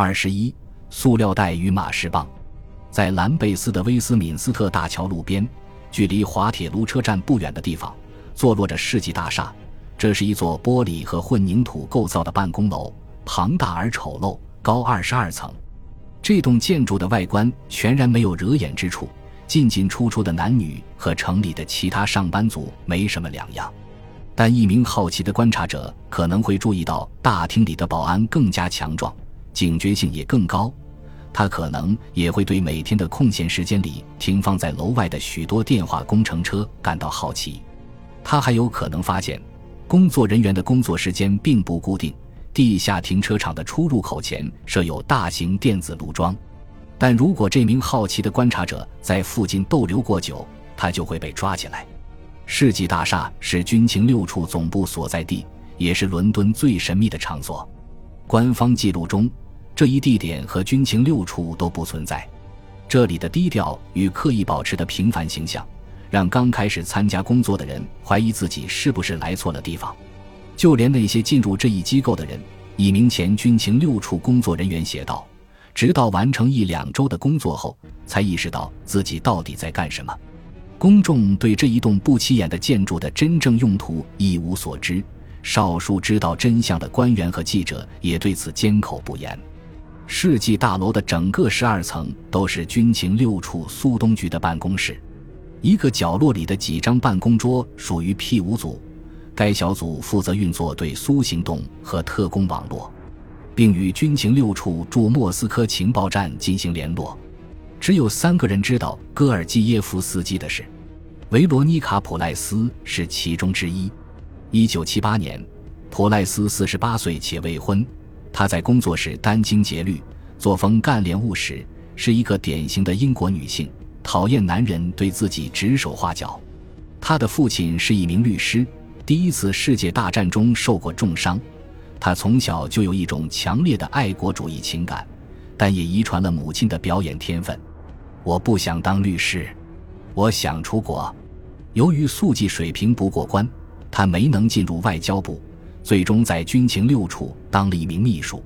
二十一，塑料袋与马士棒，在兰贝斯的威斯敏斯特大桥路边，距离滑铁卢车站不远的地方，坐落着世纪大厦。这是一座玻璃和混凝土构造的办公楼，庞大而丑陋，高二十二层。这栋建筑的外观全然没有惹眼之处，进进出出的男女和城里的其他上班族没什么两样。但一名好奇的观察者可能会注意到，大厅里的保安更加强壮，警觉性也更高。他可能也会对每天的空闲时间里停放在楼外的许多电话工程车感到好奇。他还有可能发现，工作人员的工作时间并不固定。地下停车场的出入口前设有大型电子路桩，但如果这名好奇的观察者在附近逗留过久，他就会被抓起来。世纪大厦是军情六处总部所在地，也是伦敦最神秘的场所。官方记录中，这一地点和军情六处都不存在。这里的低调与刻意保持的平凡形象，让刚开始参加工作的人怀疑自己是不是来错了地方。就连那些进入这一机构的人，一名前军情六处工作人员写道：“直到完成一两周的工作后，才意识到自己到底在干什么。”公众对这一栋不起眼的建筑的真正用途一无所知，少数知道真相的官员和记者也对此缄口不言。世纪大楼的整个十二层都是军情六处苏东局的办公室，一个角落里的几张办公桌属于 P 五组，该小组负责运作对苏行动和特工网络，并与军情六处驻莫斯科情报站进行联络。只有三个人知道戈尔基耶夫斯基的事，维罗妮卡·普赖斯是其中之一。一九七八年，普赖斯四十八岁且未婚，她在工作时殚精竭虑，作风干练务实，是一个典型的英国女性，讨厌男人对自己指手画脚。她的父亲是一名律师，第一次世界大战中受过重伤，她从小就有一种强烈的爱国主义情感，但也遗传了母亲的表演天分。我不想当律师，我想出国。由于速记水平不过关，他没能进入外交部，最终在军情六处当了一名秘书。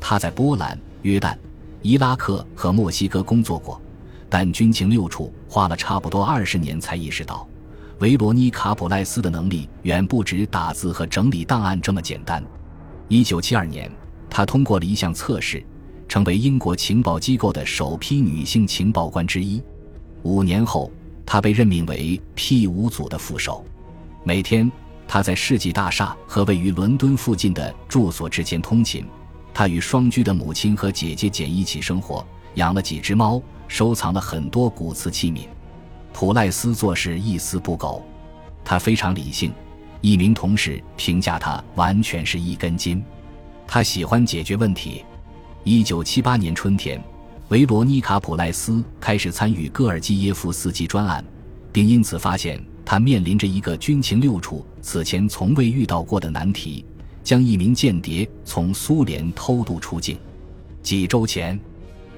他在波兰、约旦、伊拉克和墨西哥工作过，但军情六处花了差不多二十年才意识到，维罗妮卡·普赖斯的能力远不止打字和整理档案这么简单。一九七二年，他通过了一项测试。成为英国情报机构的首批女性情报官之一。五年后，他被任命为 P 五组的副手。每天，他在世纪大厦和位于伦敦附近的住所之间通勤。他与双居的母亲和姐姐简一起生活，养了几只猫，收藏了很多古瓷器皿。普赖斯做事一丝不苟，他非常理性。一名同事评价他完全是一根筋。他喜欢解决问题。一九七八年春天，维罗妮卡·普赖斯开始参与戈尔基耶夫斯基专案，并因此发现他面临着一个军情六处此前从未遇到过的难题：将一名间谍从苏联偷渡出境。几周前，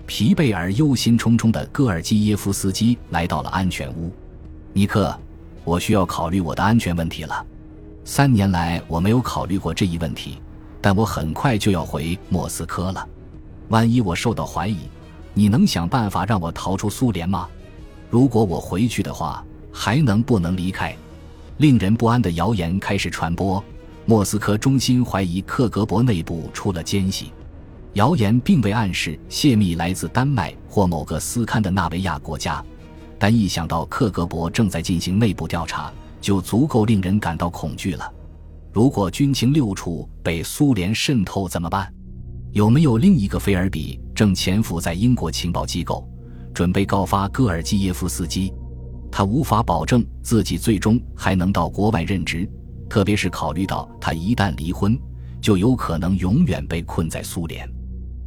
疲惫而忧心忡忡的戈尔基耶夫斯基来到了安全屋。尼克，我需要考虑我的安全问题了。三年来，我没有考虑过这一问题，但我很快就要回莫斯科了。万一我受到怀疑，你能想办法让我逃出苏联吗？如果我回去的话，还能不能离开？令人不安的谣言开始传播，莫斯科中心怀疑克格勃内部出了奸细。谣言并未暗示泄密来自丹麦或某个斯堪的纳维亚国家，但一想到克格勃正在进行内部调查，就足够令人感到恐惧了。如果军情六处被苏联渗透怎么办？有没有另一个菲尔比正潜伏在英国情报机构，准备告发戈尔基耶夫斯基？他无法保证自己最终还能到国外任职，特别是考虑到他一旦离婚，就有可能永远被困在苏联。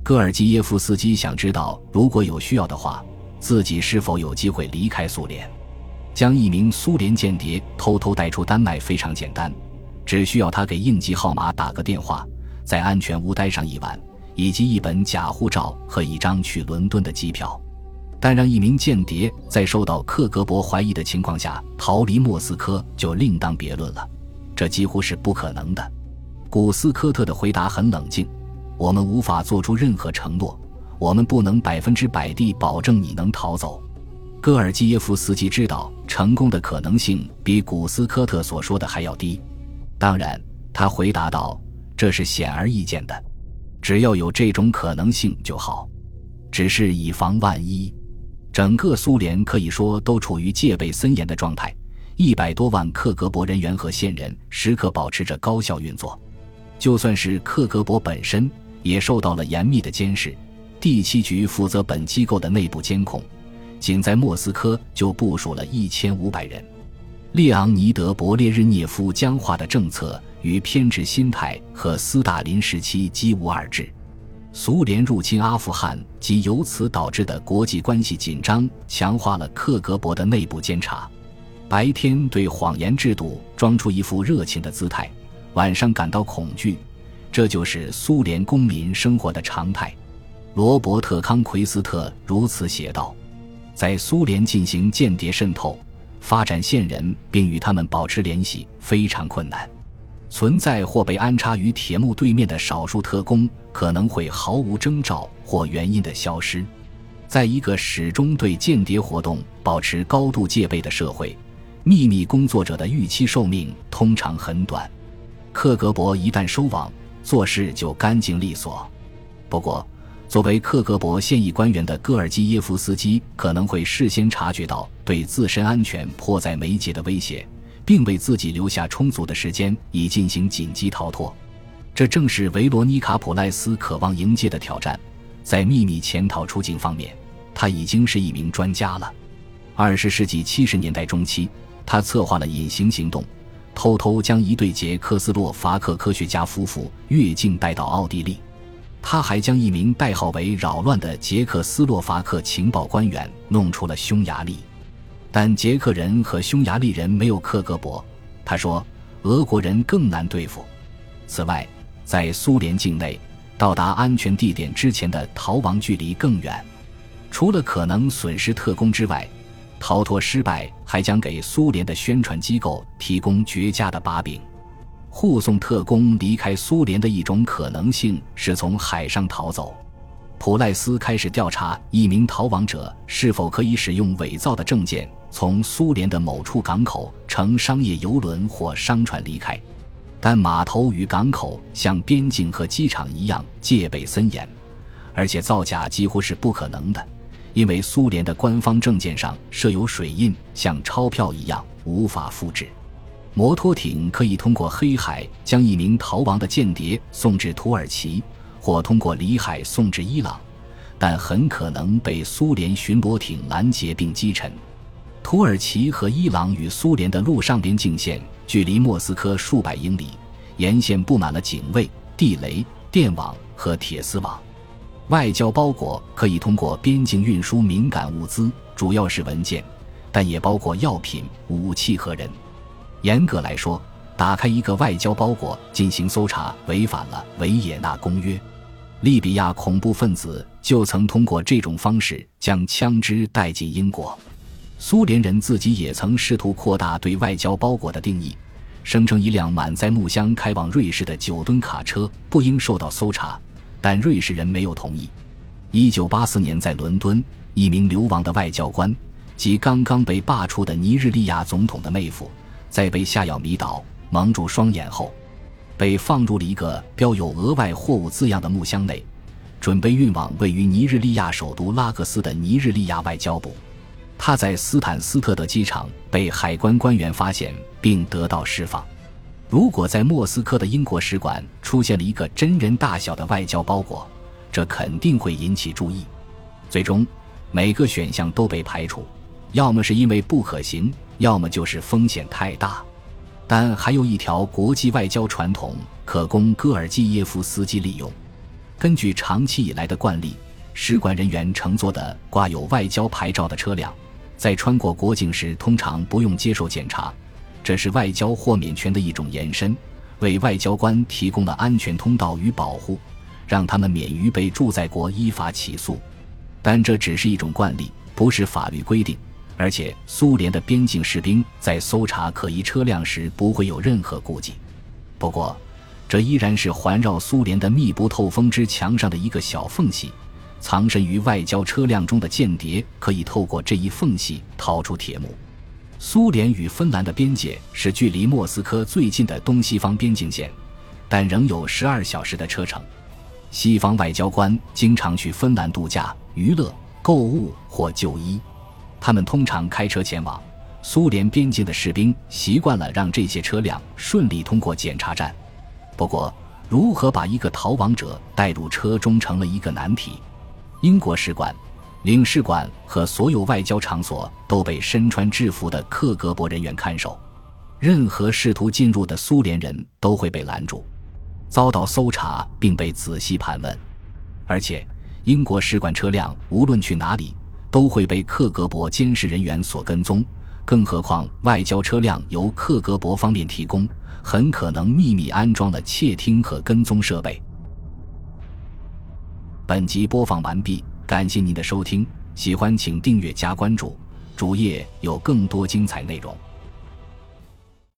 戈尔基耶夫斯基想知道，如果有需要的话，自己是否有机会离开苏联。将一名苏联间谍偷偷带出丹麦非常简单，只需要他给应急号码打个电话，在安全屋待上一晚。以及一本假护照和一张去伦敦的机票，但让一名间谍在受到克格勃怀疑的情况下逃离莫斯科就另当别论了，这几乎是不可能的。古斯科特的回答很冷静：“我们无法做出任何承诺，我们不能百分之百地保证你能逃走。戈尔基耶夫斯基知道成功的可能性比古斯科特所说的还要低。当然，他回答道：“这是显而易见的，只要有这种可能性就好。只是以防万一，整个苏联可以说都处于戒备森严的状态。”一百多万克格勃人员和线人时刻保持着高效运作，就算是克格勃本身也受到了严密的监视。第七局负责本机构的内部监控，仅在莫斯科就部署了一千五百人。列昂尼德·勃列日涅夫僵化的政策与偏执心态和斯大林时期几无二致。苏联入侵阿富汗及由此导致的国际关系紧张，强化了克格勃的内部监察。白天对谎言制度装出一副热情的姿态，晚上感到恐惧，这就是苏联公民生活的常态。罗伯特·康奎斯特如此写道：“在苏联进行间谍渗透、发展线人，并与他们保持联系非常困难。存在或被安插于铁幕对面的少数特工，可能会毫无征兆或原因的消失。在一个始终对间谍活动保持高度戒备的社会。”秘密工作者的预期寿命通常很短，克格勃一旦收网，做事就干净利索。不过，作为克格勃现役官员的戈尔基耶夫斯基可能会事先察觉到对自身安全迫在眉睫的威胁，并为自己留下充足的时间以进行紧急逃脱。这正是维罗妮卡·普赖斯渴望迎接的挑战。在秘密潜逃出境方面，他已经是一名专家了。二十世纪七十年代中期。他策划了隐形行动，偷偷将一对捷克斯洛伐克科学家夫妇越境带到奥地利。他还将一名代号为“扰乱”的捷克斯洛伐克情报官员弄出了匈牙利。但捷克人和匈牙利人没有克格勃，他说，俄国人更难对付。此外，在苏联境内，到达安全地点之前的逃亡距离更远。除了可能损失特工之外，逃脱失败还将给苏联的宣传机构提供绝佳的把柄。护送特工离开苏联的一种可能性是从海上逃走。普赖斯开始调查一名逃亡者是否可以使用伪造的证件从苏联的某处港口乘商业游轮或商船离开，但码头与港口像边境和机场一样戒备森严，而且造假几乎是不可能的。因为苏联的官方证件上设有水印，像钞票一样无法复制。摩托艇可以通过黑海将一名逃亡的间谍送至土耳其，或通过里海送至伊朗，但很可能被苏联巡逻艇拦截并击沉。土耳其和伊朗与苏联的陆上边境线距离莫斯科数百英里，沿线布满了警卫、地雷、电网和铁丝网。外交包裹可以通过边境运输敏感物资，主要是文件，但也包括药品、武器和人。严格来说，打开一个外交包裹进行搜查违反了维也纳公约。利比亚恐怖分子就曾通过这种方式将枪支带进英国。苏联人自己也曾试图扩大对外交包裹的定义，声称一辆满载木箱开往瑞士的九吨卡车不应受到搜查。但瑞士人没有同意。一九八四年，在伦敦，一名流亡的外交官及刚刚被罢黜的尼日利亚总统的妹夫，在被下药迷倒、蒙住双眼后，被放入了一个标有“额外货物”字样的木箱内，准备运往位于尼日利亚首都拉各斯的尼日利亚外交部。他在斯坦斯特德机场被海关官员发现，并得到释放。如果在莫斯科的英国使馆出现了一个真人大小的外交包裹，这肯定会引起注意。最终，每个选项都被排除，要么是因为不可行，要么就是风险太大。但还有一条国际外交传统可供戈尔基耶夫斯基利用。根据长期以来的惯例，使馆人员乘坐的挂有外交牌照的车辆，在穿过国境时通常不用接受检查。这是外交豁免权的一种延伸，为外交官提供了安全通道与保护，让他们免于被驻在国依法起诉。但这只是一种惯例，不是法律规定。而且，苏联的边境士兵在搜查可疑车辆时不会有任何顾忌。不过，这依然是环绕苏联的密不透风之墙上的一个小缝隙。藏身于外交车辆中的间谍可以透过这一缝隙逃出铁幕。苏联与芬兰的边界是距离莫斯科最近的东西方边境线，但仍有十二小时的车程。西方外交官经常去芬兰度假、娱乐、购物或就医，他们通常开车前往。苏联边境的士兵习惯了让这些车辆顺利通过检查站。不过，如何把一个逃亡者带入车中成了一个难题。英国使馆、领事馆和所有外交场所都被身穿制服的克格勃人员看守，任何试图进入的苏联人都会被拦住，遭到搜查并被仔细盘问。而且，英国使馆车辆无论去哪里都会被克格勃监视人员所跟踪，更何况外交车辆由克格勃方面提供。很可能秘密安装了窃听和跟踪设备。本集播放完毕，感谢您的收听，喜欢请订阅加关注，主页有更多精彩内容。